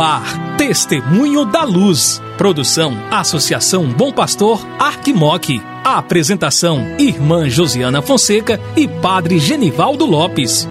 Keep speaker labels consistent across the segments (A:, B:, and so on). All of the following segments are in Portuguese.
A: Ar, Testemunho da Luz. Produção, Associação Bom Pastor, Arquimoc. Apresentação, Irmã Josiana Fonseca e Padre Genivaldo Lopes.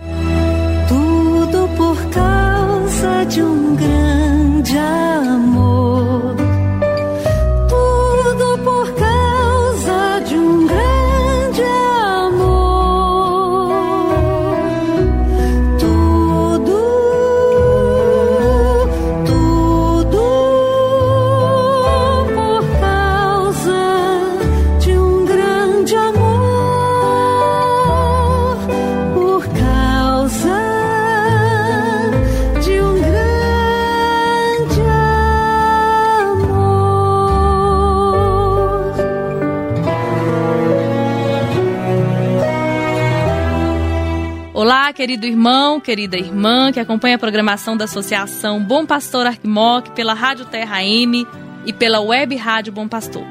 B: Olá, querido irmão, querida irmã que acompanha a programação da Associação Bom Pastor Arquimoc pela Rádio Terra M e pela Web Rádio Bom Pastor.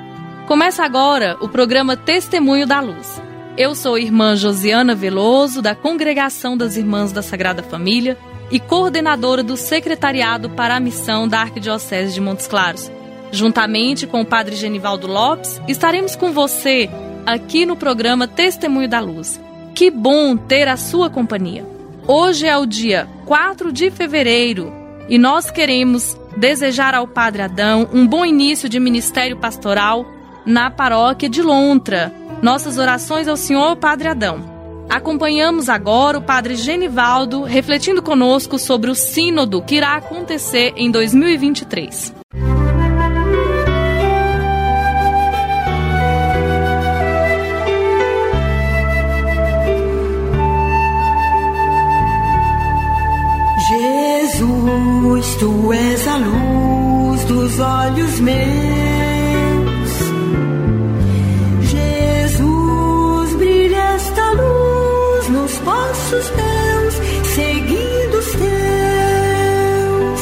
B: Começa agora o programa Testemunho da Luz. Eu sou irmã Josiana Veloso, da Congregação das Irmãs da Sagrada Família e coordenadora do Secretariado para a Missão da Arquidiocese de Montes Claros. Juntamente com o Padre Genivaldo Lopes, estaremos com você aqui no programa Testemunho da Luz. Que bom ter a sua companhia. Hoje é o dia 4 de fevereiro e nós queremos desejar ao Padre Adão um bom início de ministério pastoral na paróquia de Lontra. Nossas orações ao Senhor Padre Adão. Acompanhamos agora o Padre Genivaldo refletindo conosco sobre o sínodo que irá acontecer em 2023.
C: Jesus, tu és a luz dos olhos meus. Jesus, brilha esta luz nos passos teus, seguindo os teus.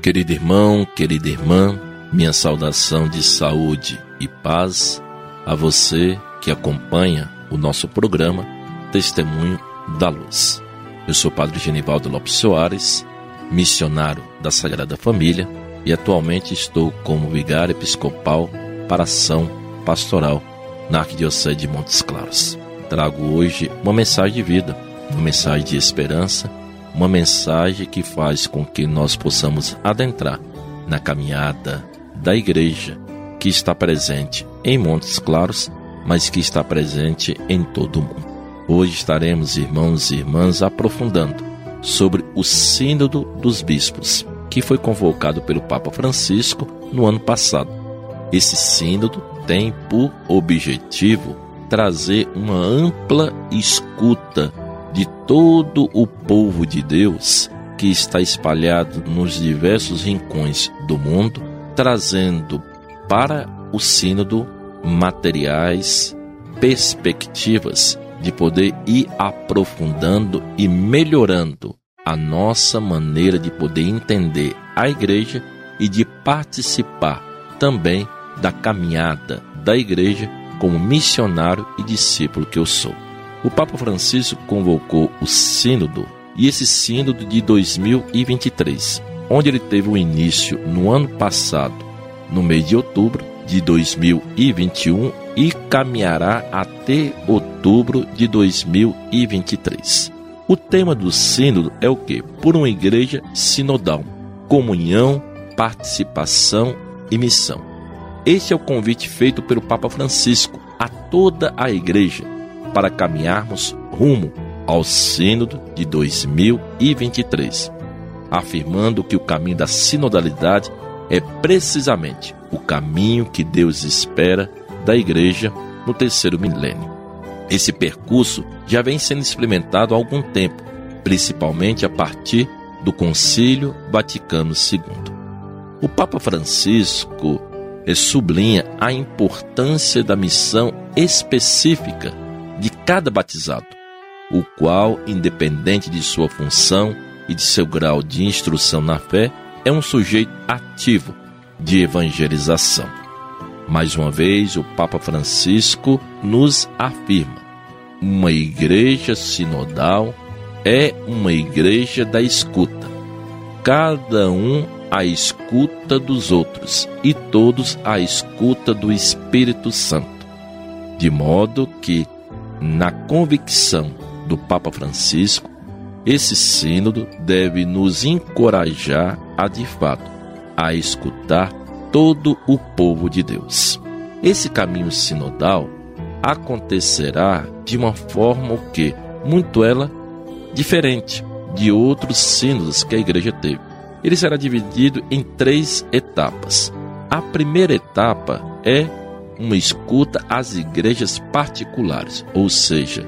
D: Querido irmão, querida irmã, minha saudação de saúde e paz a você que acompanha o nosso programa Testemunho da Luz. Eu sou o Padre Genivaldo Lopes Soares, missionário da Sagrada Família e atualmente estou como vigário episcopal para ação pastoral na Arquidiocese de Montes Claros. Trago hoje uma mensagem de vida, uma mensagem de esperança, uma mensagem que faz com que nós possamos adentrar na caminhada da igreja que está presente em Montes Claros, mas que está presente em todo o mundo. Hoje estaremos, irmãos e irmãs, aprofundando sobre o Sínodo dos Bispos, que foi convocado pelo Papa Francisco no ano passado. Esse Sínodo tem por objetivo trazer uma ampla escuta de todo o povo de Deus que está espalhado nos diversos rincões do mundo, trazendo para o Sínodo materiais, perspectivas de poder ir aprofundando e melhorando a nossa maneira de poder entender a igreja e de participar também da caminhada da igreja como missionário e discípulo que eu sou. O Papa Francisco convocou o Sínodo e esse Sínodo de 2023, onde ele teve o início no ano passado, no mês de outubro de 2021 e caminhará até outubro de 2023. O tema do sínodo é o que? Por uma igreja sinodal, comunhão, participação e missão. Este é o convite feito pelo Papa Francisco a toda a igreja para caminharmos rumo ao sínodo de 2023, afirmando que o caminho da sinodalidade é precisamente o caminho que Deus espera da igreja no terceiro milênio. Esse percurso já vem sendo experimentado há algum tempo, principalmente a partir do Concílio Vaticano II. O Papa Francisco sublinha a importância da missão específica de cada batizado, o qual, independente de sua função e de seu grau de instrução na fé, é um sujeito ativo de evangelização. Mais uma vez, o Papa Francisco nos afirma: uma igreja sinodal é uma igreja da escuta. Cada um à escuta dos outros e todos à escuta do Espírito Santo. De modo que, na convicção do Papa Francisco, esse sínodo deve nos encorajar a de fato a escutar todo o povo de Deus. Esse caminho sinodal acontecerá de uma forma o que muito ela diferente de outros sínodos que a igreja teve. Ele será dividido em três etapas. A primeira etapa é uma escuta às igrejas particulares, ou seja,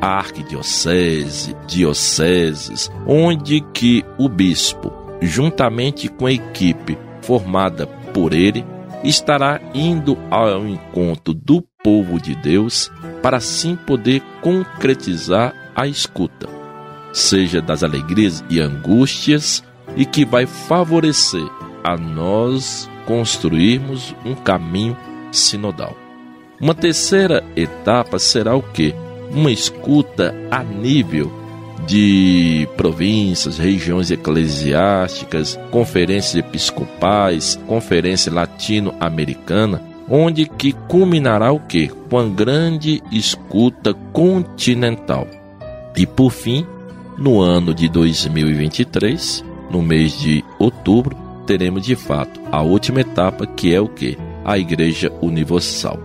D: a arquidiocese, dioceses, onde que o bispo, juntamente com a equipe formada por ele, estará indo ao encontro do povo de Deus para assim poder concretizar a escuta, seja das alegrias e angústias, e que vai favorecer a nós construirmos um caminho sinodal. Uma terceira etapa será o que? Uma escuta a nível de províncias, regiões eclesiásticas, conferências episcopais, conferência latino-americana, onde que culminará o que? Com a grande escuta continental. E por fim, no ano de 2023, no mês de outubro, teremos de fato a última etapa, que é o que? A Igreja Universal.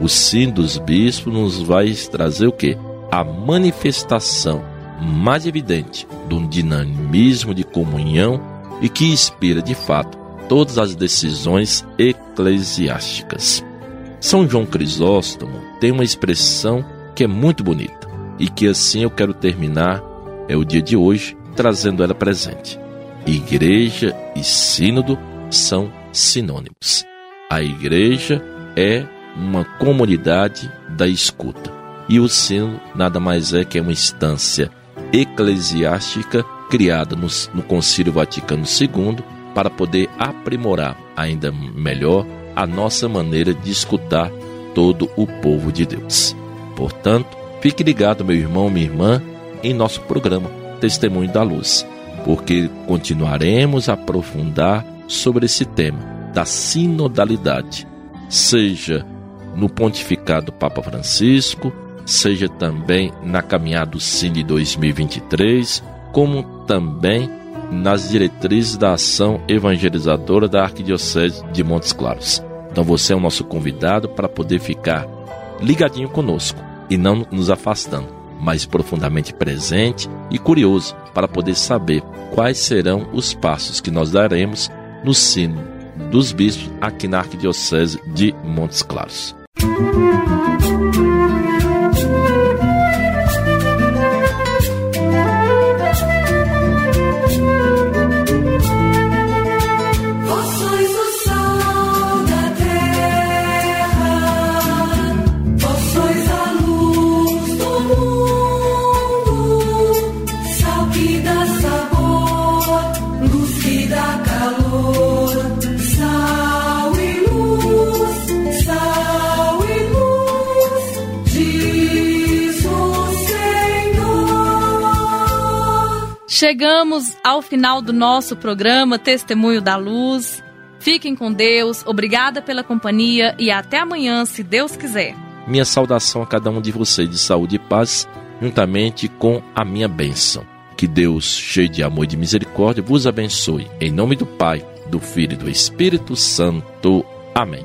D: O sim dos bispos nos vai trazer o que? A manifestação mais evidente do dinamismo de comunhão e que inspira de fato todas as decisões eclesiásticas. São João Crisóstomo tem uma expressão que é muito bonita e que assim eu quero terminar é o dia de hoje trazendo ela presente. Igreja e sínodo são sinônimos. A igreja é uma comunidade da escuta e o sínodo nada mais é que uma instância eclesiástica criada no, no Concílio Vaticano II para poder aprimorar ainda melhor a nossa maneira de escutar todo o povo de Deus. Portanto, fique ligado, meu irmão, minha irmã, em nosso programa Testemunho da Luz, porque continuaremos a aprofundar sobre esse tema da sinodalidade, seja no pontificado Papa Francisco, seja também na caminhada do Cine 2023, como também nas diretrizes da ação evangelizadora da Arquidiocese de Montes Claros. Então você é o nosso convidado para poder ficar ligadinho conosco e não nos afastando, mas profundamente presente e curioso para poder saber quais serão os passos que nós daremos no sino dos bispos aqui na Arquidiocese de Montes Claros. Música
B: Chegamos ao final do nosso programa Testemunho da Luz. Fiquem com Deus, obrigada pela companhia e até amanhã, se Deus quiser.
D: Minha saudação a cada um de vocês de saúde e paz, juntamente com a minha bênção. Que Deus, cheio de amor e de misericórdia, vos abençoe. Em nome do Pai, do Filho e do Espírito Santo. Amém.